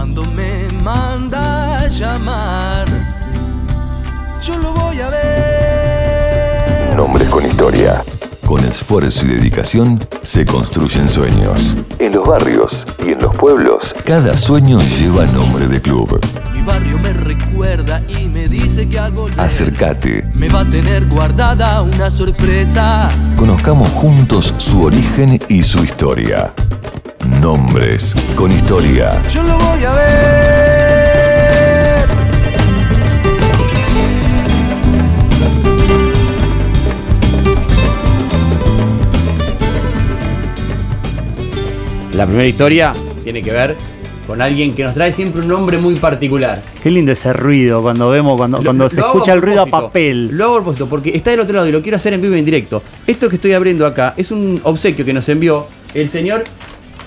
Cuando me manda a llamar, yo lo voy a ver. Nombres con historia. Con esfuerzo y dedicación se construyen sueños. En los barrios y en los pueblos, cada sueño lleva nombre de club. Mi barrio me recuerda y me dice que al volver Acércate. me va a tener guardada una sorpresa. Conozcamos juntos su origen y su historia. Nombres con historia. Yo lo voy a ver. La primera historia tiene que ver con alguien que nos trae siempre un nombre muy particular. Qué lindo ese ruido cuando vemos, cuando, Lo- cuando lo se escucha el ruido a papel. Lo hago a propósito porque está del otro lado y lo quiero hacer en vivo y en directo. Esto que estoy abriendo acá es un obsequio que nos envió el señor,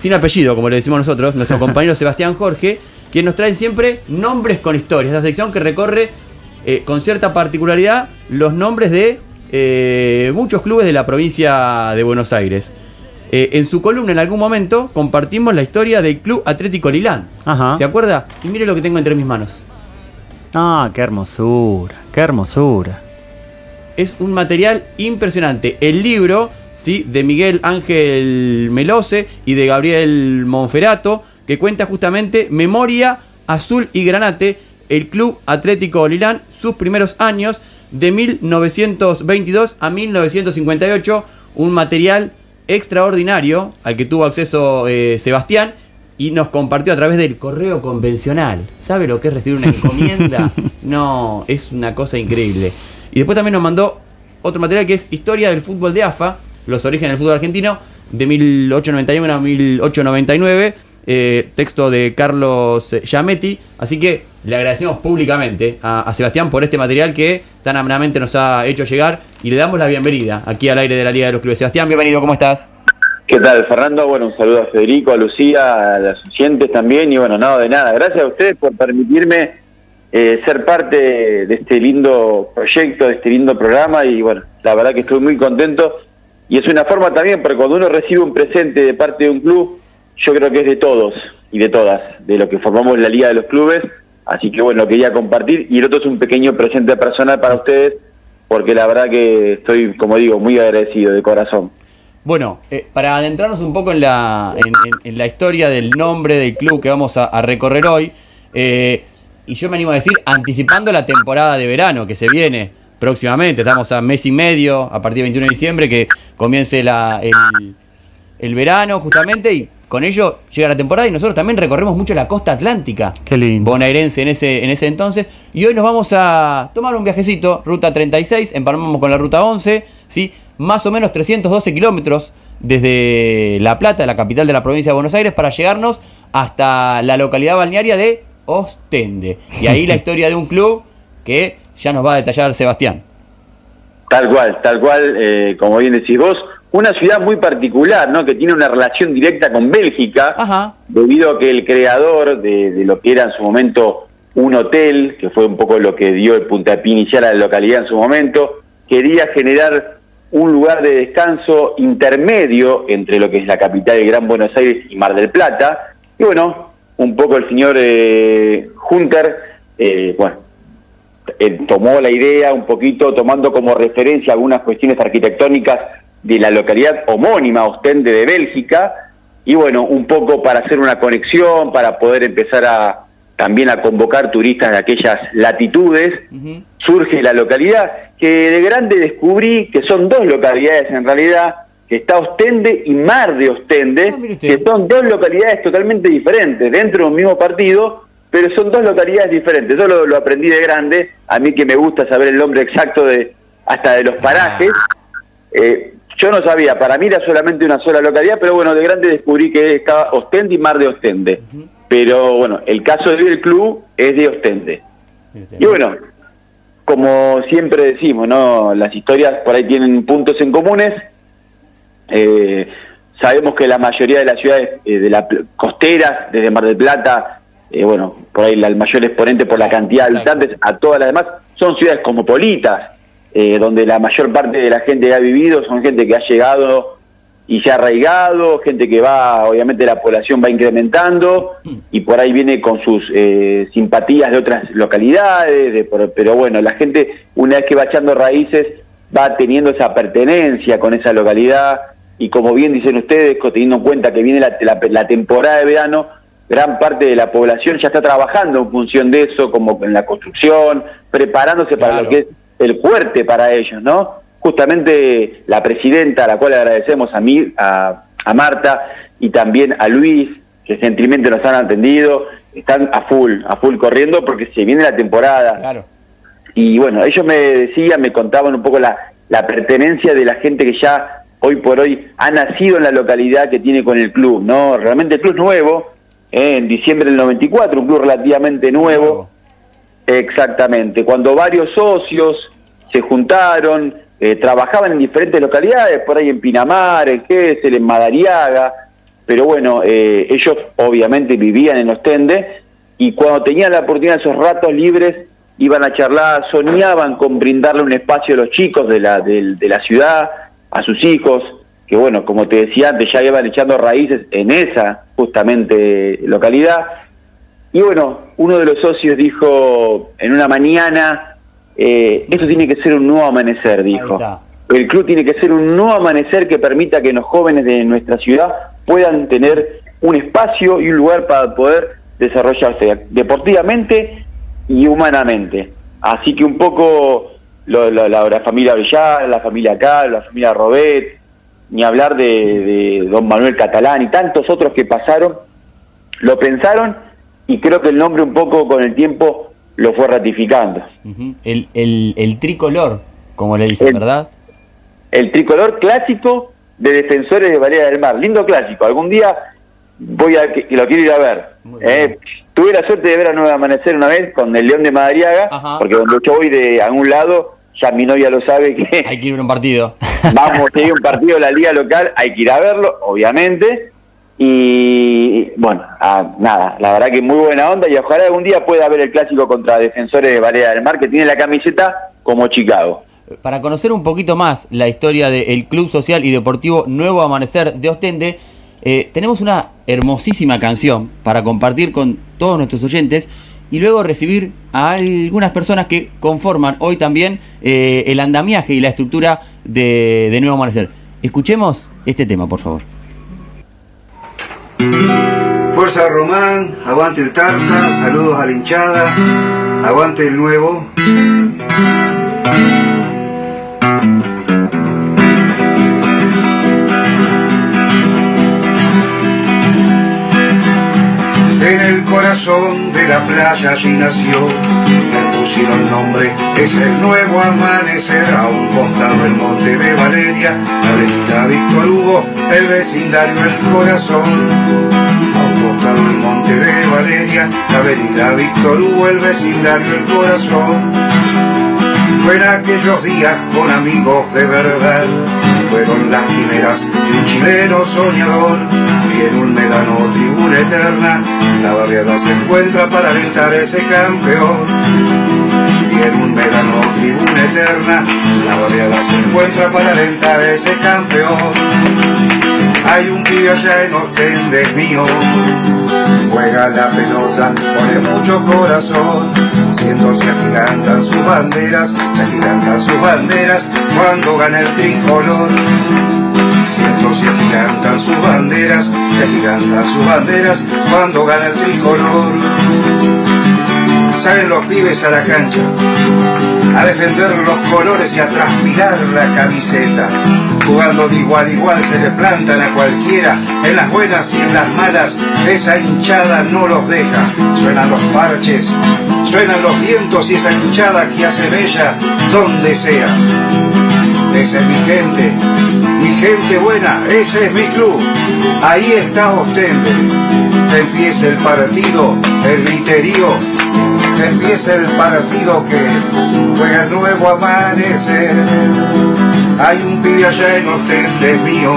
sin apellido, como le decimos nosotros, nuestro compañero Sebastián Jorge, quien nos trae siempre nombres con historias. Esa sección que recorre eh, con cierta particularidad los nombres de eh, muchos clubes de la provincia de Buenos Aires. Eh, en su columna en algún momento compartimos la historia del Club Atlético Lilán. Ajá. ¿Se acuerda? Y mire lo que tengo entre mis manos. Ah, qué hermosura, qué hermosura. Es un material impresionante. El libro, ¿sí? De Miguel Ángel Melose y de Gabriel Monferato, que cuenta justamente Memoria Azul y Granate, el Club Atlético Lilán, sus primeros años de 1922 a 1958. Un material extraordinario al que tuvo acceso eh, Sebastián y nos compartió a través del correo convencional. ¿Sabe lo que es recibir una encomienda? No, es una cosa increíble. Y después también nos mandó otro material que es Historia del fútbol de AFA, los orígenes del fútbol argentino, de 1891 a 1899, eh, texto de Carlos Giametti. Así que le agradecemos públicamente a, Sebastián por este material que tan amenamente nos ha hecho llegar y le damos la bienvenida aquí al aire de la Liga de los Clubes. Sebastián, bienvenido, ¿cómo estás? ¿Qué tal, Fernando? Bueno, un saludo a Federico, a Lucía, a las oyentes también. Y bueno, nada de nada. Gracias a ustedes por permitirme eh, ser parte de este lindo proyecto, de este lindo programa. Y bueno, la verdad que estoy muy contento. Y es una forma también, porque cuando uno recibe un presente de parte de un club, yo creo que es de todos y de todas, de lo que formamos la Liga de los Clubes. Así que bueno, quería compartir. Y el otro es un pequeño presente personal para ustedes, porque la verdad que estoy, como digo, muy agradecido de corazón. Bueno, eh, para adentrarnos un poco en la, en la historia del nombre del club que vamos a, a recorrer hoy, eh, y yo me animo a decir, anticipando la temporada de verano que se viene próximamente, estamos a mes y medio, a partir del 21 de diciembre, que comience la, el, el verano justamente, y con ello llega la temporada y nosotros también recorremos mucho la costa atlántica Qué lindo. bonaerense en ese, en ese entonces. Y hoy nos vamos a tomar un viajecito, ruta 36, empalmamos con la ruta 11, ¿sí? más o menos 312 kilómetros desde La Plata, la capital de la provincia de Buenos Aires, para llegarnos hasta la localidad balnearia de Ostende. Y ahí la historia de un club que ya nos va a detallar Sebastián. Tal cual, tal cual, eh, como bien decís vos, una ciudad muy particular, ¿no? Que tiene una relación directa con Bélgica, Ajá. debido a que el creador de, de lo que era en su momento un hotel, que fue un poco lo que dio el puntapié inicial a la localidad en su momento, quería generar un lugar de descanso intermedio entre lo que es la capital del Gran Buenos Aires y Mar del Plata. Y bueno, un poco el señor eh, Hunter, eh, bueno, él tomó la idea un poquito tomando como referencia algunas cuestiones arquitectónicas de la localidad homónima, Ostende de Bélgica, y bueno, un poco para hacer una conexión, para poder empezar a también a convocar turistas de aquellas latitudes, surge la localidad, que de grande descubrí que son dos localidades en realidad, que está Ostende y Mar de Ostende, Ah, que son dos localidades totalmente diferentes, dentro de un mismo partido, pero son dos localidades diferentes. Yo lo, lo aprendí de grande, a mí que me gusta saber el nombre exacto de hasta de los parajes. Eh, yo no sabía, para mí era solamente una sola localidad, pero bueno, de grande descubrí que estaba Ostende y Mar de Ostende. Pero bueno, el caso del club es de Ostende. Y bueno, como siempre decimos, ¿no? Las historias por ahí tienen puntos en comunes. Eh, sabemos que la mayoría de las ciudades eh, de pl- costeras, desde Mar del Plata, eh, bueno, por ahí la- el mayor exponente por la cantidad de habitantes, a todas las demás, son ciudades cosmopolitas, eh, donde la mayor parte de la gente que ha vivido son gente que ha llegado y se ha arraigado, gente que va, obviamente la población va incrementando y por ahí viene con sus eh, simpatías de otras localidades, de, por- pero bueno, la gente una vez que va echando raíces va teniendo esa pertenencia con esa localidad y como bien dicen ustedes, teniendo en cuenta que viene la, la- la temporada de verano, gran parte de la población ya está trabajando en función de eso, como en la construcción, preparándose para lo que es el fuerte para ellos, ¿no? Justamente la presidenta, a la cual agradecemos a, mí, a, a Marta y también a Luis, que gentilmente nos han atendido, están a full, a full corriendo porque se viene la temporada. Claro. Y bueno, ellos me decían, me contaban un poco la, la pertenencia de la gente que ya hoy por hoy ha nacido en la localidad que tiene con el club, ¿no? Realmente el club es nuevo, eh, en diciembre del 94, un club relativamente nuevo. Exactamente, cuando varios socios se juntaron, eh, trabajaban en diferentes localidades, por ahí en Pinamar, en Gesell, en Madariaga, pero bueno, eh, ellos obviamente vivían en Ostende y cuando tenían la oportunidad de esos ratos libres iban a charlar, soñaban con brindarle un espacio a los chicos de la, de la ciudad, a sus hijos, que bueno, como te decía antes, ya iban echando raíces en esa justamente localidad. Y bueno, uno de los socios dijo en una mañana, eh, esto tiene que ser un nuevo amanecer, dijo. El club tiene que ser un nuevo amanecer que permita que los jóvenes de nuestra ciudad puedan tener un espacio y un lugar para poder desarrollarse deportivamente y humanamente. Así que un poco lo- lo- la, la familia Villar, la familia Cal, la familia Robet, ni hablar de, de don Manuel Catalán y tantos otros que pasaron, lo pensaron y creo que el nombre un poco con el tiempo lo fue ratificando. El, el, el tricolor, como le dicen, El- ¿verdad? El tricolor clásico de defensores de Valera del Mar, lindo clásico, algún día voy a que, que lo quiero ir a ver. Eh, tuve la suerte de ver a Nuevo Amanecer una vez con el León de Madariaga, Ajá. porque cuando yo voy de algún lado, ya mi novia lo sabe que Hay que ir a un partido. vamos, si hay un partido de la liga local, hay que ir a verlo, obviamente. Y bueno, ah, nada, la verdad que muy buena onda y ojalá algún día pueda ver el clásico contra defensores de Valera del Mar, que tiene la camiseta como Chicago. Para conocer un poquito más la historia del Club Social y Deportivo Nuevo Amanecer de Ostende, eh, tenemos una hermosísima canción para compartir con todos nuestros oyentes y luego recibir a algunas personas que conforman hoy también eh, el andamiaje y la estructura de, de Nuevo Amanecer. Escuchemos este tema, por favor. Fuerza Román, aguante el Tarta, saludos a la hinchada, aguante el nuevo. Corazón de la playa allí nació, le pusieron nombre, es el nuevo amanecer, a un costado el monte de Valeria, la avenida Víctor Hugo, el vecindario el corazón. A un costado el monte de Valeria, la avenida Víctor Hugo, el vecindario el corazón. Fue en aquellos días con amigos de verdad, fueron las quimeras de un chileno soñador, en un medano tribuna eterna, la barriada se encuentra para alentar ese campeón. En un medano tribuna eterna, la barriada se encuentra para alentar ese campeón. Hay un pibe allá en Ostende mío, juega la pelota, pone mucho corazón, siendo se agigantan sus banderas, se agigantan sus banderas cuando gana el tricolor. Siento se agigantan sus banderas, se agigantan sus banderas cuando gana el tricolor. Salen los pibes a la cancha a defender los colores y a transpirar la camiseta. Jugando de igual a igual se le plantan a cualquiera, en las buenas y en las malas, esa hinchada no los deja. Suenan los parches, suenan los vientos y esa hinchada que hace bella donde sea. Esa es mi gente, mi gente buena, ese es mi club. Ahí está Ostende. Empieza el partido, el griterío, empieza el partido que el nuevo amanecer. Hay un pibe allá en Ostende es mío,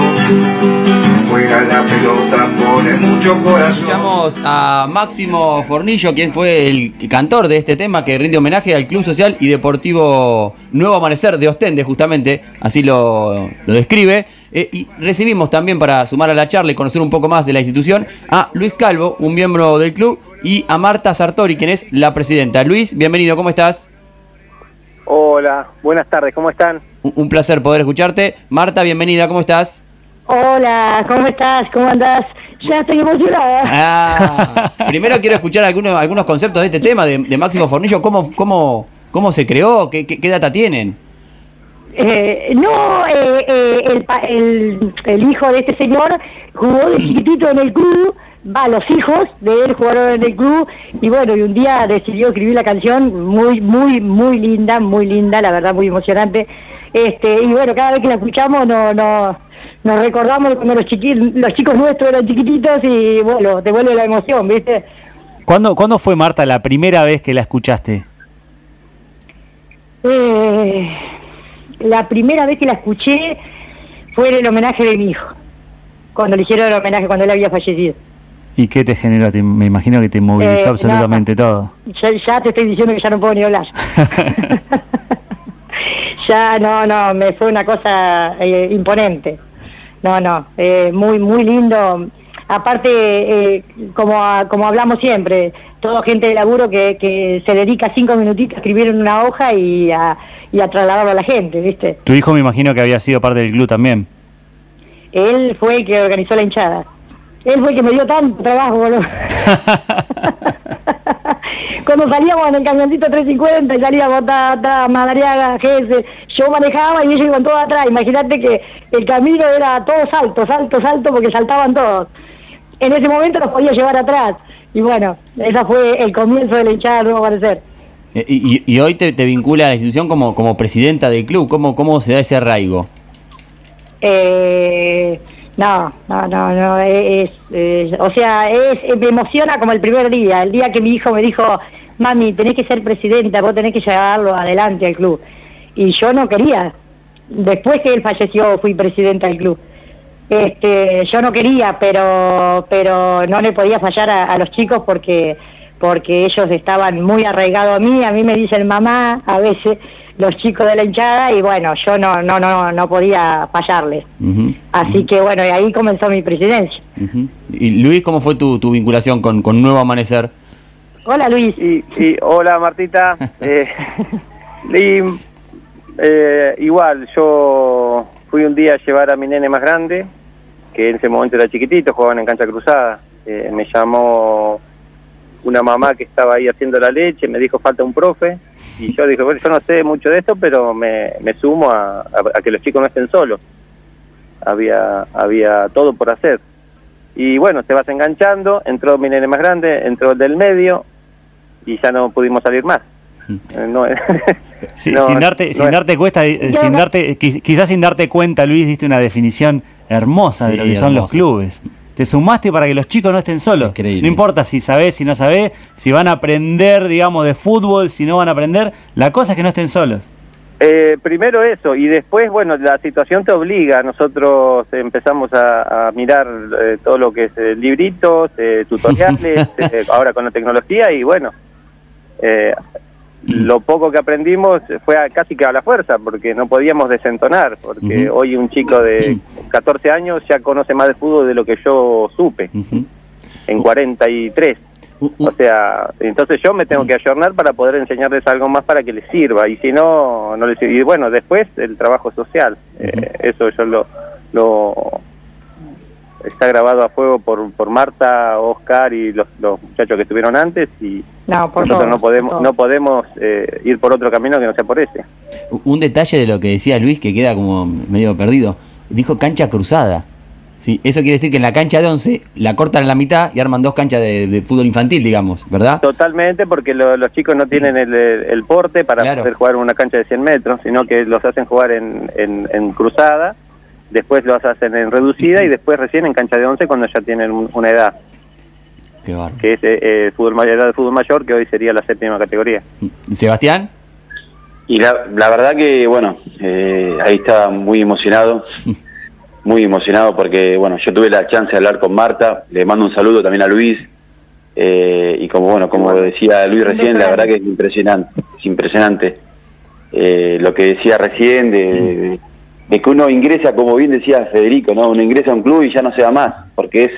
juega la pelota, pone mucho corazón. Escuchamos a Máximo Fornillo, quien fue el cantor de este tema que rinde homenaje al Club Social y Deportivo Nuevo Amanecer de Ostende, justamente, así lo, lo describe. Eh, y recibimos también para sumar a la charla y conocer un poco más de la institución a Luis Calvo, un miembro del club, y a Marta Sartori, quien es la presidenta. Luis, bienvenido, ¿cómo estás? Hola, buenas tardes, ¿cómo están? Un, placer poder escucharte. Marta, bienvenida, ¿cómo estás? Hola, ¿cómo estás? ¿Cómo andás? Ya estoy emocionada. Ah, primero quiero escuchar algunos, algunos conceptos de este tema de, de Máximo Fornillo. ¿Cómo, cómo, cómo se creó? ¿Qué, qué, qué data tienen? Eh, no, eh, eh, el, el, el hijo de este señor jugó de chiquitito en el club, va, los hijos de él jugaron en el club y bueno, y un día decidió escribir la canción muy, muy, muy linda, muy linda, la verdad muy emocionante. Este, y bueno, cada vez que la escuchamos no, no, nos recordamos cuando los, chiqui, los chicos nuestros eran chiquititos y bueno, te vuelve la emoción, ¿viste? ¿Cuándo, ¿Cuándo fue, Marta, la primera vez que la escuchaste? Eh, la primera vez que la escuché fue en el homenaje de mi hijo, cuando le hicieron el homenaje, cuando él había fallecido. ¿Y qué te generó? Te- me imagino que te movilizó Eh, absolutamente todo. Ya, ya te estoy diciendo que ya no puedo ni hablar. ya no, no, me fue una cosa eh, imponente. No, no, eh, muy, muy lindo. Aparte, eh, como, como hablamos siempre, todo gente de laburo que, que se dedica cinco minutitos a escribir en una hoja y a, y a trasladarlo a la gente, ¿viste? Tu hijo me imagino que había sido parte del club también. Él fue el que organizó la hinchada. Él fue el que me dio tanto trabajo, boludo. Cuando salíamos en el camioncito 350 y salíamos Tata, Madariaga, Gese, yo manejaba y ellos iban todos atrás. Imagínate que el camino era todo salto, salto, salto, porque saltaban todos. En ese momento los podía llevar atrás. Y bueno, ese fue el comienzo de la hinchada Nuevo Parecer. Eh, Y, y- y hoy te, te vincula a la institución como, como presidenta del club. ¿Cómo, ¿Cómo se da ese arraigo? Eh, no, no, no, no, es, es- o sea, es, me emociona como el primer día, el día que mi hijo me dijo, mami, tenés que ser presidenta, vos tenés que llevarlo adelante al club. Y yo no quería. Después que él falleció, fui presidenta del club. Este, yo no quería, pero, pero no le podía fallar a, a los chicos porque, porque ellos estaban muy arraigados a mí. A mí me dicen mamá a veces los chicos de la hinchada y bueno, yo no, no, no, no podía fallarles. Así que bueno, y ahí comenzó mi presidencia. Y Luis, ¿cómo fue tu, tu vinculación con, con Nuevo Amanecer? Hola Luis. Y, y- hola Martita. Eh, y, eh, igual, yo fui un día a llevar a mi nene más grande, que en ese momento era chiquitito, jugaban en cancha cruzada. Eh, me llamó una mamá que estaba ahí haciendo la leche, me dijo falta un profe. Y yo dije, bueno, yo no sé mucho de esto, pero me, me sumo a, a- a que los chicos no estén solos. Había, había todo por hacer. Y bueno, te vas enganchando, entró mi nene más grande, entró el del medio y ya no pudimos salir más. Eh, no, Sí, no, sin darte, no sin darte cuesta, eh, sin darte, qui- quizás sin darte cuenta, Luis, diste una definición hermosa de lo que son los clubes. Te sumaste para que los chicos no estén solos. Increíble. No importa si sabés, si no sabés, si van a aprender, digamos, de fútbol, si no van a aprender. La cosa es que no estén solos. Eh, primero eso, y después, bueno, la situación te obliga. Nosotros empezamos a, a mirar eh, todo lo que es eh, libritos, eh, tutoriales, eh, ahora con la tecnología, y bueno, eh, lo poco que aprendimos fue a- casi que a la fuerza, porque no podíamos desentonar, porque hoy un chico de 14 años ya conoce más de fútbol de lo que yo supe en 43. U- u- O sea, entonces yo me tengo que ayornar para poder enseñarles algo más para que les sirva. Y si no, no les sirve. Y bueno, después el trabajo social. Eh, eso yo lo, lo. Está grabado a fuego por, por Marta, Oscar y los, los muchachos que estuvieron antes. Y No, por nosotros no podemos, por no podemos eh, ir por otro camino que no sea por ese. Un detalle de lo que decía Luis que queda como medio perdido. Dijo cancha cruzada. Sí, eso quiere decir que en la cancha de 11 la cortan a la mitad y arman dos canchas de, de fútbol infantil, digamos, ¿verdad? Totalmente, porque lo- los chicos no tienen el, el porte para Claro. poder jugar en una cancha de 100 metros, sino que los hacen jugar en, en, en cruzada, después los hacen en reducida y después recién en cancha de 11 cuando ya tienen un- una edad, Qué que es eh, eh, fútbol mayor, edad de fútbol mayor, que hoy sería la séptima categoría. ¿Y Sebastián? Y la, la verdad que, bueno, eh, ahí está muy emocionado, muy emocionado porque, bueno, yo tuve la chance de hablar con Marta, le mando un saludo también a Luis, eh, y como, bueno, como decía Luis recién, la verdad que es impresionante, es impresionante. Eh, lo que decía recién de, de que uno ingresa, como bien decía Federico, ¿no? Uno ingresa a un club y ya no se va más, porque es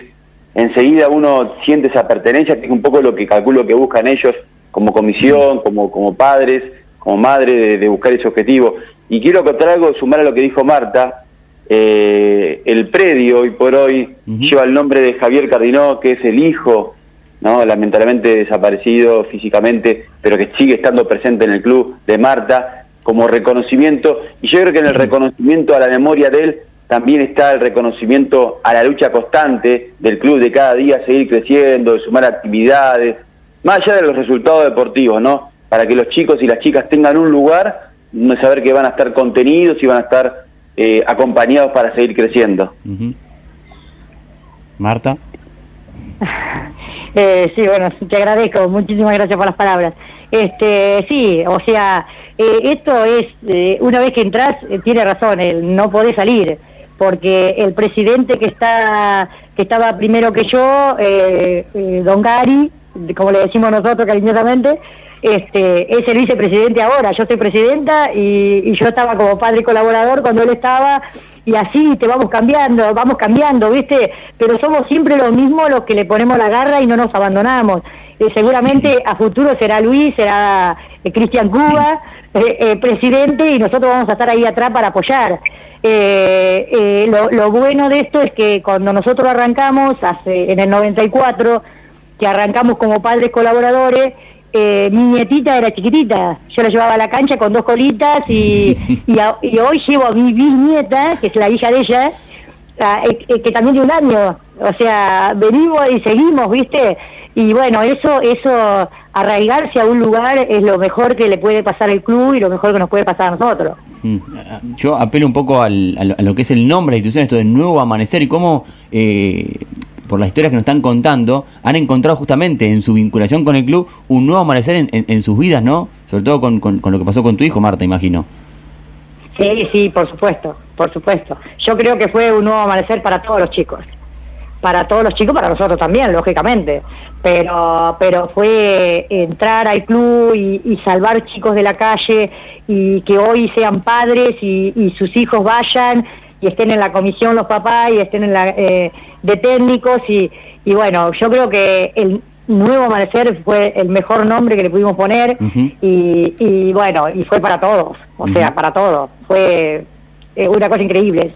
enseguida uno siente esa pertenencia, que es un poco lo que calculo que buscan ellos como comisión, como, como padres, como madre, de, de buscar ese objetivo. Y quiero contar algo, sumar a lo que dijo Marta, eh, el predio hoy por hoy lleva el nombre de Javier Cardinó, que es el hijo, ¿no? lamentablemente desaparecido físicamente, pero que sigue estando presente en el club de Marta, como reconocimiento. Y yo creo que en el reconocimiento a la memoria de él también está el reconocimiento a la lucha constante del club de cada día seguir creciendo, de sumar actividades, más allá de los resultados deportivos, ¿no? Para que los chicos y las chicas tengan un lugar, no saber que van a estar contenidos y van a estar eh, acompañados para seguir creciendo. Marta. Eh, sí, bueno, te agradezco, muchísimas gracias por las palabras. Este, sí, o sea, eh, esto es, eh, una vez que entras, eh, tiene razón, no podés salir, porque el presidente que está que estaba primero que yo, Don Gary, como le decimos nosotros cariñosamente, este, es el vicepresidente ahora, yo soy presidenta y yo estaba como padre colaborador cuando él estaba y así te vamos cambiando, vamos cambiando, ¿viste? Pero somos siempre los mismos los que le ponemos la garra y no nos abandonamos. Eh, seguramente a futuro será Luis, será eh, Cristian Cuba, eh, eh, presidente, y nosotros vamos a estar ahí atrás para apoyar. Lo, lo bueno de esto es que cuando nosotros arrancamos, hace en el 94, que arrancamos como padres colaboradores, eh, mi nietita era chiquitita, yo la llevaba a la cancha con dos colitas y, y, a- y hoy llevo a mi bisnieta, que es la hija de ella, eh, eh, que también de un año, o sea, venimos y seguimos, ¿viste? Y bueno, eso, eso, arraigarse a un lugar es lo mejor que le puede pasar al club y lo mejor que nos puede pasar a nosotros. Mm. Yo apelo un poco al- a, lo, que es el nombre de la institución, esto de Nuevo Amanecer, y cómo, eh, por las historias que nos están contando, han encontrado justamente en su vinculación con el club un nuevo amanecer en, en- sus vidas, ¿no? Sobre todo con- con lo que pasó con tu hijo, Marta, imagino. Sí, sí, por supuesto, por supuesto. Yo creo que fue un nuevo amanecer para todos los chicos. Para todos los chicos, para nosotros también, lógicamente. Pero, pero fue entrar al club y, salvar chicos de la calle y que hoy sean padres y, sus hijos vayan y estén en la comisión los papás y estén en la eh, de técnicos y bueno, yo creo que el nuevo amanecer fue el mejor nombre que le pudimos poner y, y bueno, y fue para todos, o sea, para todos. Fue eh, una cosa increíble.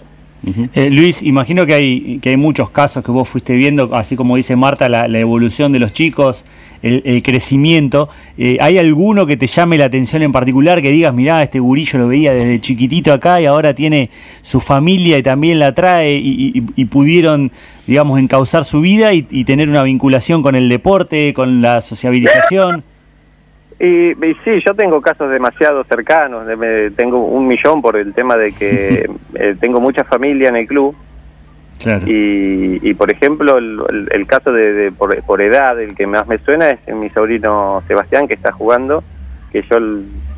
Eh, Luis, imagino que hay, que hay muchos casos que vos fuiste viendo, así como dice Marta, la, la evolución de los chicos, el, el crecimiento. Eh, ¿Hay alguno que te llame la atención en particular, que digas, mirá, este gurillo lo veía desde chiquitito acá y ahora tiene su familia y también la trae y, y- y pudieron, digamos, encauzar su vida y, y tener una vinculación con el deporte, con la sociabilización? Y, y sí, yo tengo casos demasiado cercanos, de- me- tengo un millón por el tema de que eh, tengo mucha familia en el club Claro. y, y, por ejemplo el, el- el caso de, de- por, por edad, el que más me suena es mi sobrino Sebastián que está jugando, que yo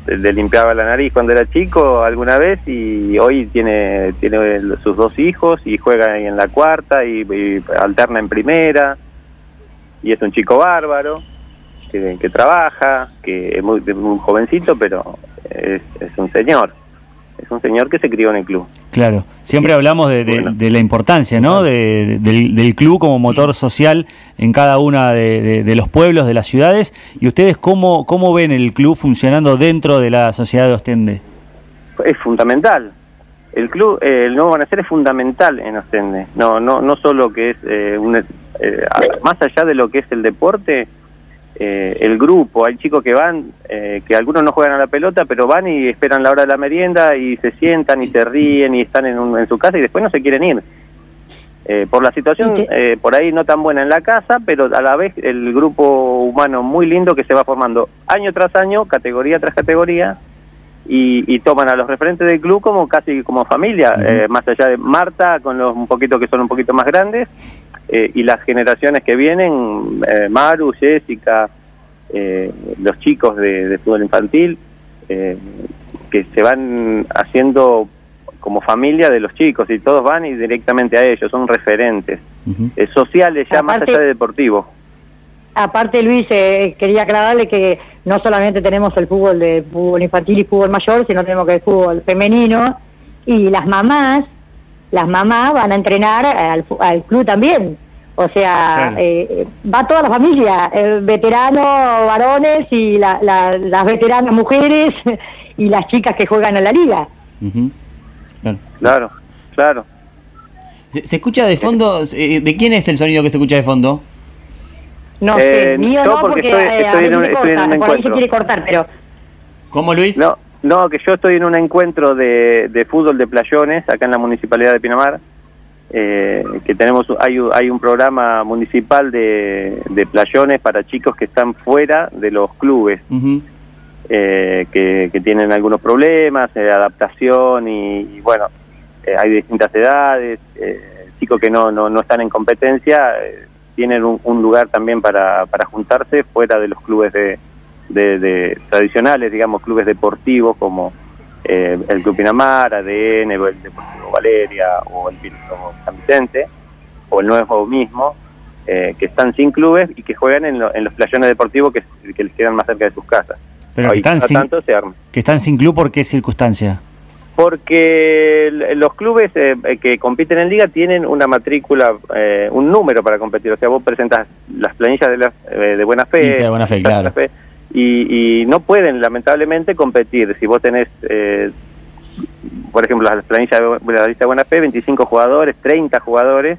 le limpiaba la nariz cuando era chico alguna vez y hoy tiene, tiene sus dos hijos y juega en la cuarta y, alterna en primera y es un chico bárbaro que, trabaja, que es muy, muy jovencito, pero es, es un señor. Es un señor que se crió en el club. Claro, siempre hablamos de, de- Bueno. de la importancia ¿no? De- de- del, del club como motor social en cada una de, los pueblos, de las ciudades. ¿Y ustedes cómo, cómo ven el club funcionando dentro de la sociedad de Ostende? Es fundamental. El club, eh, el nuevo Amanecer es fundamental en Ostende. No, no, no solo que es eh, un, eh, más allá de lo que es el deporte, eh, el grupo, hay chicos que van, eh, que algunos no juegan a la pelota, pero van y esperan la hora de la merienda y se sientan y se ríen y están en, un- en su casa y después no se quieren ir. Eh, por la situación ¿Y eh, por ahí no tan buena en la casa, pero a la vez el grupo humano muy lindo que se va formando año tras año, categoría tras categoría, y, y toman a los referentes del club como casi como familia, eh, más allá de Marta, con los un poquito que son un poquito más grandes, eh, y las generaciones que vienen, eh, Maru, Jessica, eh, los chicos de, de fútbol infantil, eh, que se van haciendo como familia de los chicos y todos van y directamente a ellos, son referentes. Eh, sociales ya más allá de deportivo. Aparte, Luis, eh, quería aclararle que no solamente tenemos el fútbol de fútbol infantil y fútbol mayor, sino tenemos que el fútbol femenino y las mamás, las mamás van a entrenar al, club también. O sea, Claro. eh, va toda la familia, el veterano varones y la- la- las veteranas mujeres y las chicas que juegan en la liga. Claro, claro. ¿Se, se escucha de fondo? eh, ¿De quién es el sonido que se escucha de fondo? No Eh, sé, mío yo no, porque porque, estoy- eh, estoy en un- estoy en un por ahí se encuentro. quiere cortar, pero ¿Cómo, Luis? No, no, que yo estoy en un encuentro de, de fútbol de playones acá en la municipalidad de Pinamar. eh, que tenemos hay, un- hay un programa municipal de, de playones para chicos que están fuera de los clubes eh, que, que tienen algunos problemas de adaptación y, y bueno eh, hay distintas edades eh, chicos que no, no, no están en competencia eh, tienen un, un lugar también para, para juntarse fuera de los clubes de, de, de tradicionales digamos clubes deportivos como eh, el Club Pinamar, ADN, o el Deportivo Valeria o el Piloto San Vicente o el Nuevo mismo eh, que están sin clubes y que juegan en, lo- en los playones deportivos que, que les quedan más cerca de sus casas Pero que están, sin, tanto se arma. que están sin club, ¿por qué circunstancia? Porque los clubes eh, eh, que compiten en liga tienen una matrícula, eh, un número para competir. O sea, vos presentas las planillas de, la- eh, de buena fe. De buena fe, claro. buena fe, y, y no pueden, lamentablemente, competir. Si vos tenés, eh, por ejemplo, las planillas de la lista de buena fe, 25 jugadores, 30 jugadores,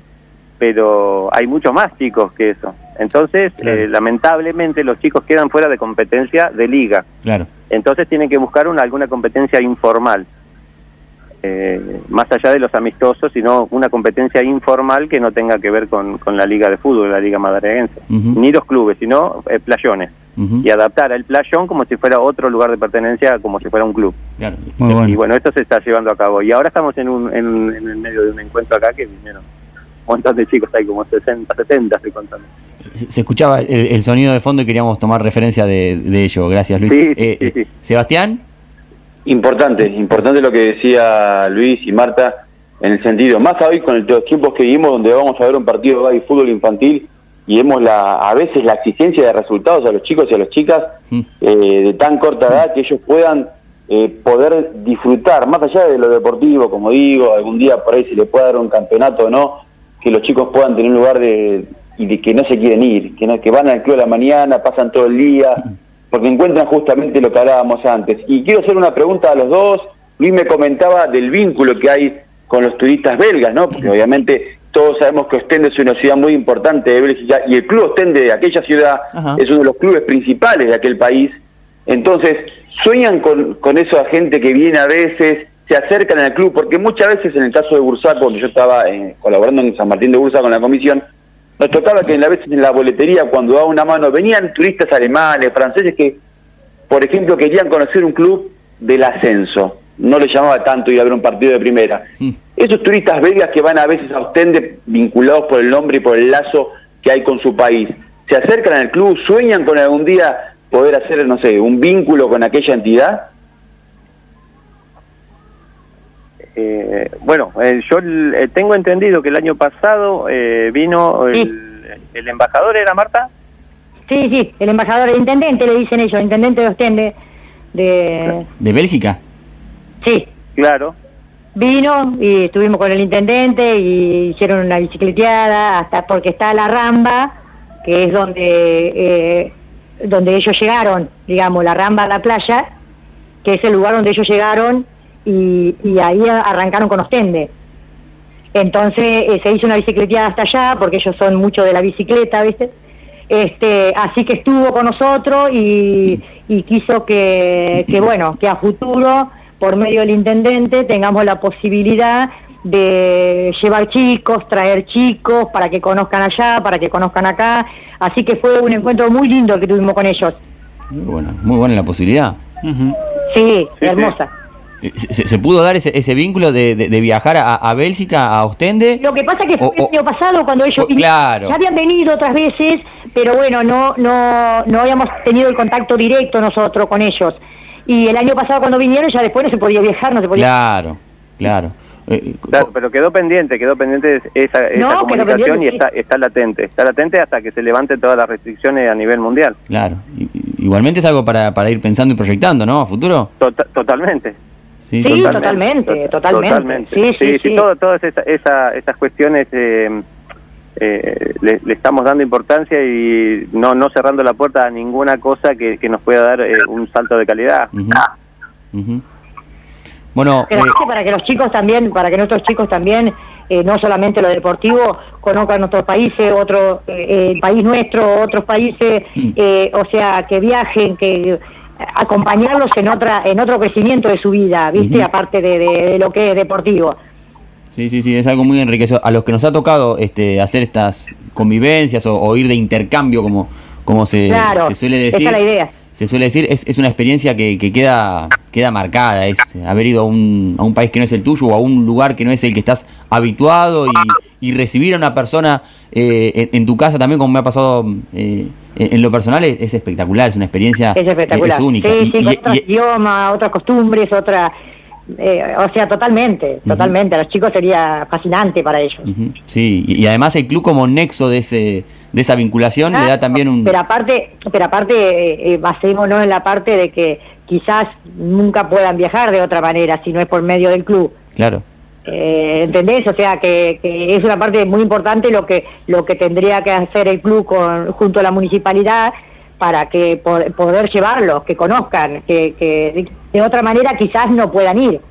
pero hay muchos más chicos que eso. Entonces, Claro. eh, lamentablemente, los chicos quedan fuera de competencia de liga. Claro. Entonces tienen que buscar una, alguna competencia informal, eh, más allá de los amistosos, sino una competencia informal que no tenga que ver con, con la liga de fútbol, la liga madrileña, Ujú. ni los clubes, sino eh, playones, y adaptar al playón como si fuera otro lugar de pertenencia, como si fuera un club. Claro. Muy Se- bueno. Y bueno, esto se está llevando a cabo. Y ahora estamos en, un, en, el medio de un encuentro acá que vinieron un montón de chicos, hay como 60, 70, estoy contando. Se, escuchaba el, el sonido de fondo y queríamos tomar referencia de, de ello. Gracias, Luis. Sí, Eh, sí, eh, sí. Sebastián. Importante, importante lo que decía Luis y Marta, en el sentido, más hoy con los tiempos que vivimos, donde vamos a ver un partido de fútbol infantil y vemos la, a veces la exigencia de resultados a los chicos y a las chicas Mm. eh, de tan corta edad que ellos puedan eh, poder disfrutar, más allá de lo deportivo, como digo, algún día por ahí se les puede dar un campeonato o no, que los chicos puedan tener un lugar de y de que no se quieren ir, que, no- que van al club a la mañana, pasan todo el día, porque encuentran justamente lo que hablábamos antes. Y quiero hacer una pregunta a los dos. Luis me comentaba del vínculo que hay con los turistas belgas, ¿no? Porque obviamente todos sabemos que Ostende es una ciudad muy importante de Bélgica y el club Ostende de aquella ciudad Ajá. es uno de los clubes principales de aquel país. Entonces, sueñan con, con esa gente que viene a veces, se acercan al club, porque muchas veces en el caso de Bursaco, cuando yo estaba eh, colaborando en San Martín de Bursaco con la comisión, nos tocaba que a veces en la boletería, cuando daba una mano, venían turistas alemanes, franceses que, por ejemplo, querían conocer un club del ascenso. No les llamaba tanto ir a ver un partido de primera. Mm. Esos turistas belgas que van a veces a Ostende vinculados por el nombre y por el lazo que hay con su país, se acercan al club, sueñan con algún día poder hacer, no sé, un vínculo con aquella entidad. Eh, bueno, eh, yo eh, tengo entendido que el año pasado eh, vino el, el embajador, ¿era Marta? sí, sí, el embajador, el intendente, le dicen ellos, intendente de Ostende, de... ¿De Bélgica? Sí, Claro. vino y estuvimos con el intendente y hicieron una bicicleteada hasta porque está la Ramba, que es donde eh, donde ellos llegaron, digamos, la Ramba a la playa, que es el lugar donde ellos llegaron y, y ahí arrancaron con Ostende. Entonces eh, se hizo una bicicleteada hasta allá, porque ellos son mucho de la bicicleta, ¿viste? Este, así que estuvo con nosotros y, y quiso que, que, bueno, que a futuro, por medio del intendente, tengamos la posibilidad de llevar chicos, traer chicos para que conozcan allá, para que conozcan acá. Así que fue un encuentro muy lindo el que tuvimos con ellos. Muy buena, muy buena la posibilidad. Sí, Sí, hermosa. Eh, ¿Se, se pudo dar ese, ese vínculo de, de- de viajar a, a Bélgica, a Ostende? Lo que pasa que fue O- el año pasado cuando ellos o- claro. ya habían venido otras veces, pero bueno, no, no, no habíamos tenido el contacto directo nosotros con ellos. Y el año pasado cuando vinieron ya después no se podía viajar, no se podía... Claro, claro. Eh, Claro, pero quedó pendiente, quedó pendiente esa, esa No, comunicación pendiente, y está, está latente. Está latente hasta que se levanten todas las restricciones a nivel mundial. Claro. Igualmente es algo para, para ir pensando y proyectando, ¿no? A futuro. Tota- totalmente. Sí, totalmente, totalmente. Sí, sí, sí. todas esa, esas cuestiones eh, eh, le, estamos dando importancia y no, no cerrando la puerta a ninguna cosa que, nos pueda dar eh, un salto de calidad. Bueno, para que los chicos también, para que nuestros chicos también, no solamente lo deportivo, conozcan otros países, otro el país nuestro, otros países, mm. o sea, que viajen, que acompañarlos en otra en otro crecimiento de su vida, ¿viste? Aparte de, lo que es deportivo. Sí, sí, sí, es algo muy enriquecedor. A los que nos ha tocado este, hacer estas convivencias o, ir de intercambio, como, como se, suele decir. la idea. Se suele decir, es, es una experiencia que, que, queda, queda marcada, es haber ido a un, a un país que no es el tuyo o a un lugar que no es el que estás habituado y, y recibir a una persona eh, en, tu casa también, como me ha pasado eh, en, lo personal, es, espectacular, es una experiencia es espectacular. única. Sí, sí, otro idioma, otras costumbres, otra... Eh, o sea, totalmente, totalmente. A los chicos sería fascinante para ellos. Sí, y, además el club como nexo de ese de esa vinculación le da también un... Pero aparte, pero aparte eh, basémonos en la parte de que quizás nunca puedan viajar de otra manera si no es por medio del club. Claro. Eh, ¿Entendés? O sea, que, es una parte muy importante lo que lo que tendría que hacer el club con, junto a la municipalidad para que poder llevarlos, que conozcan, que, de otra manera quizás no puedan ir.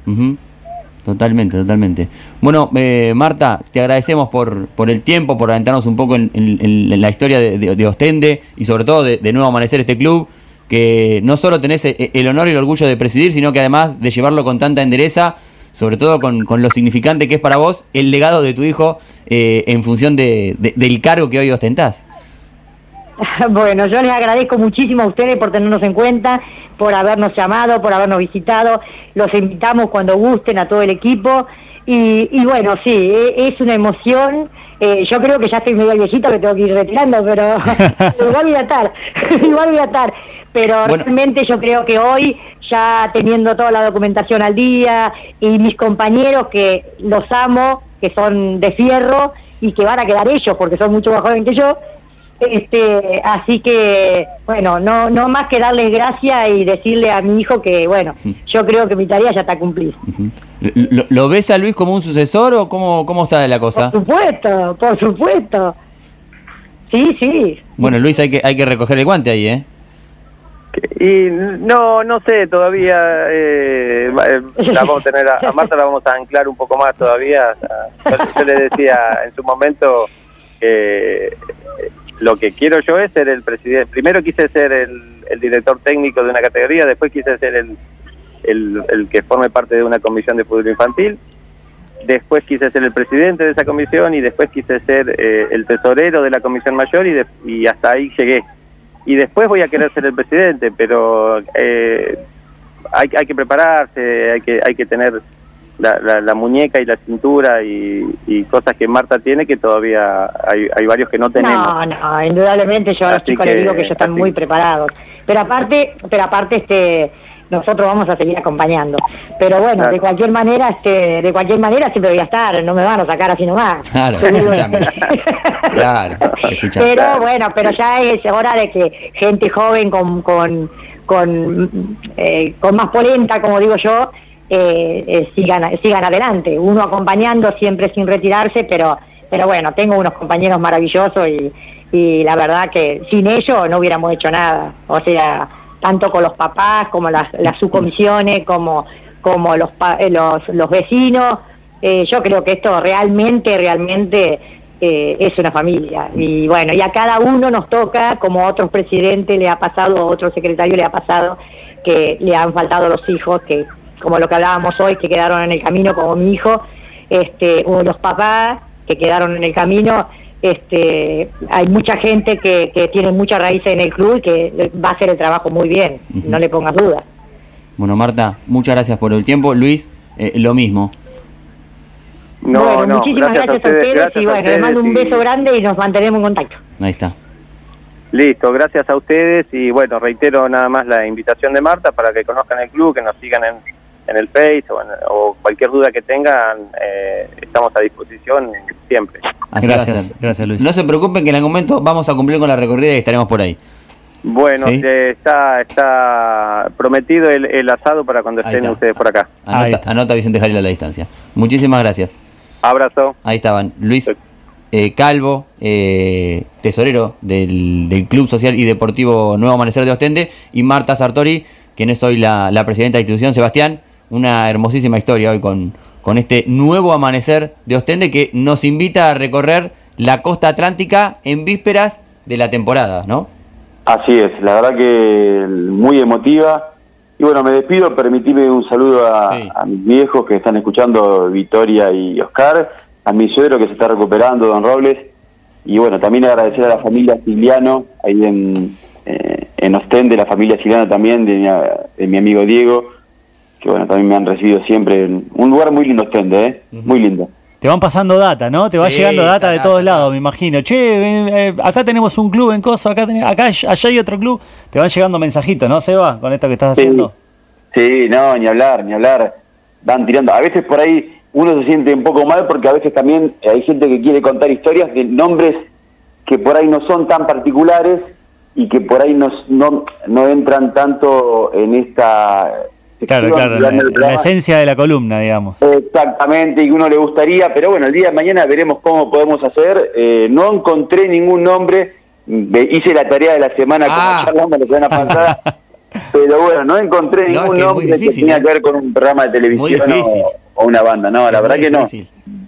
Totalmente, totalmente. Bueno, eh, Marta, te agradecemos por, por el tiempo, por aventarnos un poco en, la historia de, Ostende y sobre todo de, de nuevo amanecer este club, que no solo tenés eh, el honor y el orgullo de presidir, sino que además de llevarlo con tanta endereza sobre todo con, lo significante que es para vos el legado de tu hijo eh, en función de, del cargo que hoy ostentás. Bueno, yo les agradezco muchísimo a ustedes por tenernos en cuenta, por habernos llamado, por habernos visitado. Los invitamos cuando gusten a todo el equipo. Y, bueno, sí, e, es una emoción. Eh, yo creo que ya estoy medio viejito que tengo que ir retirando, pero igual voy a estar, igual voy a estar. Pero realmente yo creo que hoy, ya teniendo toda la documentación al día y mis compañeros que los amo, que son de fierro y que van a quedar ellos porque son mucho más jóvenes que yo, este, así que, bueno, no, no más que darles gracias y decirle a mi hijo que, bueno, yo creo que mi tarea ya está cumplida. ¿Lo, ves a Luis como un sucesor o cómo, cómo está la cosa? Por supuesto, por supuesto. Sí, sí. Bueno, Luis, hay que, hay que recoger el guante ahí, ¿eh? Y no, no sé, todavía eh, eh, la vamos a tener a, Marta la vamos a anclar un poco más todavía. Yo, le decía en su momento que eh, lo que quiero yo es ser el presidente. Primero quise ser el, director técnico de una categoría, después quise ser el, el, que forme parte de una comisión de fútbol infantil, después quise ser el presidente de esa comisión y después quise ser el tesorero de la comisión mayor y, y hasta ahí llegué y después voy a querer ser el presidente, pero eh, hay, hay que prepararse, hay que, hay que tener la, la, muñeca y la cintura y, cosas que Marta tiene que todavía hay, hay varios que no tenemos. No, no, indudablemente yo a los chicos les digo que ellos están muy preparados. Pero aparte, pero aparte este nosotros vamos a seguir acompañando. Pero bueno, de cualquier manera, este, de cualquier manera siempre voy a estar, no me van a sacar así nomás. Claro, claro. Pero bueno, pero ya es hora de que gente joven con con con, eh, con más polenta, como digo yo, eh, eh, sigan sigan adelante. Uno acompañando siempre sin retirarse, pero pero bueno, tengo unos compañeros maravillosos y, y la verdad que sin ellos no hubiéramos hecho nada. O sea, tanto con los papás como las, las subcomisiones, como, como los, eh, los, vecinos. Eh, yo creo que esto realmente, realmente eh, es una familia. Y bueno, y a cada uno nos toca, como a otros presidentes le ha pasado, a otro secretario le ha pasado, que le han faltado los hijos, que como lo que hablábamos hoy, que quedaron en el camino, como mi hijo, este, o los papás que quedaron en el camino, este, hay mucha gente que, que tiene mucha raíz en el club y que va a hacer el trabajo muy bien, no le pongas duda. Bueno, Marta, muchas gracias por el tiempo. Luis, eh, lo mismo. No, muchísimas gracias, a ustedes, y bueno, les mando un beso grande y nos mantenemos en contacto. Ahí está. Listo, gracias a ustedes y bueno, reitero nada más la invitación de Marta para que conozcan el club, que nos sigan en, en el Face o, cualquier duda que tengan, eh, estamos a disposición siempre. gracias, gracias Luis. No se preocupen que en algún momento vamos a cumplir con la recorrida y estaremos por ahí. Bueno, Sí. está está prometido el, el asado para cuando Ahí estén está. ustedes por acá. Anota, Vicente Jalil a la distancia. Muchísimas gracias. Abrazo. Ahí estaban Luis eh, Calvo, eh, tesorero del, del Club Social y Deportivo Nuevo Amanecer de Ostende, y Marta Sartori, quien es hoy la, la presidenta de la institución. Sebastián, una hermosísima historia hoy con, con este nuevo amanecer de Ostende que nos invita a recorrer la costa atlántica en vísperas de la temporada, ¿no? Así es, la verdad que muy emotiva. Y bueno, me despido, permitime un saludo a, Sí. a mis viejos que están escuchando, Victoria y Oscar, a mi suegro que se está recuperando, Don Robles, y bueno, también agradecer a la familia Siliano, ahí en, eh, en Ostende, la familia Siliano también, de mi, de mi amigo Diego, que bueno, también me han recibido siempre en un lugar muy lindo Ostende, ¿eh? muy lindo. Te van pasando data, ¿no? Te va Sí, llegando data de todos lados, me imagino. Che, eh, acá tenemos un club en Coso, acá, ten- acá allá hay otro club. Te van llegando mensajitos, ¿no, Seba? Con esto que estás Sí. haciendo. Sí, no, ni hablar, ni hablar. Van tirando. A veces por ahí uno se siente un poco mal porque a veces también hay gente que quiere contar historias de nombres que por ahí no son tan particulares y que por ahí no, no, no entran tanto en esta... Claro, claro, la, esencia de la columna, digamos. Exactamente, y que uno le gustaría, pero bueno, el día de mañana veremos cómo podemos hacer. Eh, no encontré ningún nombre, hice la tarea de la semana Ah. como charlamos la semana pasada, pero bueno, no encontré No, es ningún es nombre difícil, que tenga ¿eh? que ver con un programa de televisión o, o una banda. No, la verdad que no.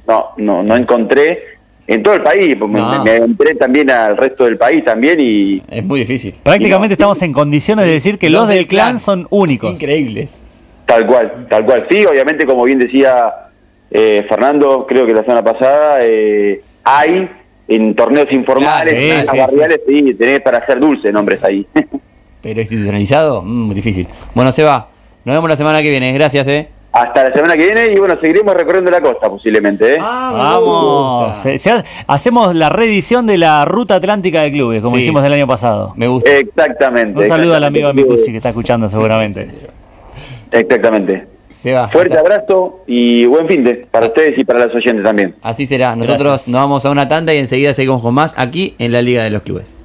No, no, no encontré en todo el país, pues me- No. me, entré también al resto del país también y Es muy difícil. Prácticamente no. estamos en condiciones de decir que los, del clan, son únicos. Increíbles. Tal cual, tal cual. Sí, obviamente, como bien decía eh, Fernando, creo que la semana pasada, eh, hay en torneos informales, Claro, sí, en las sí, barriales, sí, tenés para hacer dulce nombres ahí. Pero institucionalizado, mm, muy difícil. Bueno, Seba, nos vemos la semana que viene. Gracias, ¿eh? Hasta la semana que viene y bueno, seguiremos recorriendo la costa posiblemente. ¿eh? Ah, Vamos. Se- se ha- hacemos la reedición de la ruta atlántica de clubes, como Sí. hicimos el año pasado. Me gusta. Exactamente. Un saludo al amigo Micusi que está escuchando seguramente. Exactamente. Seba, Fuerte abrazo y buen fin de para ustedes y para los oyentes también. Así será. Nosotros Gracias. nos vamos a una tanda y enseguida seguimos con más aquí en la Liga de los Clubes.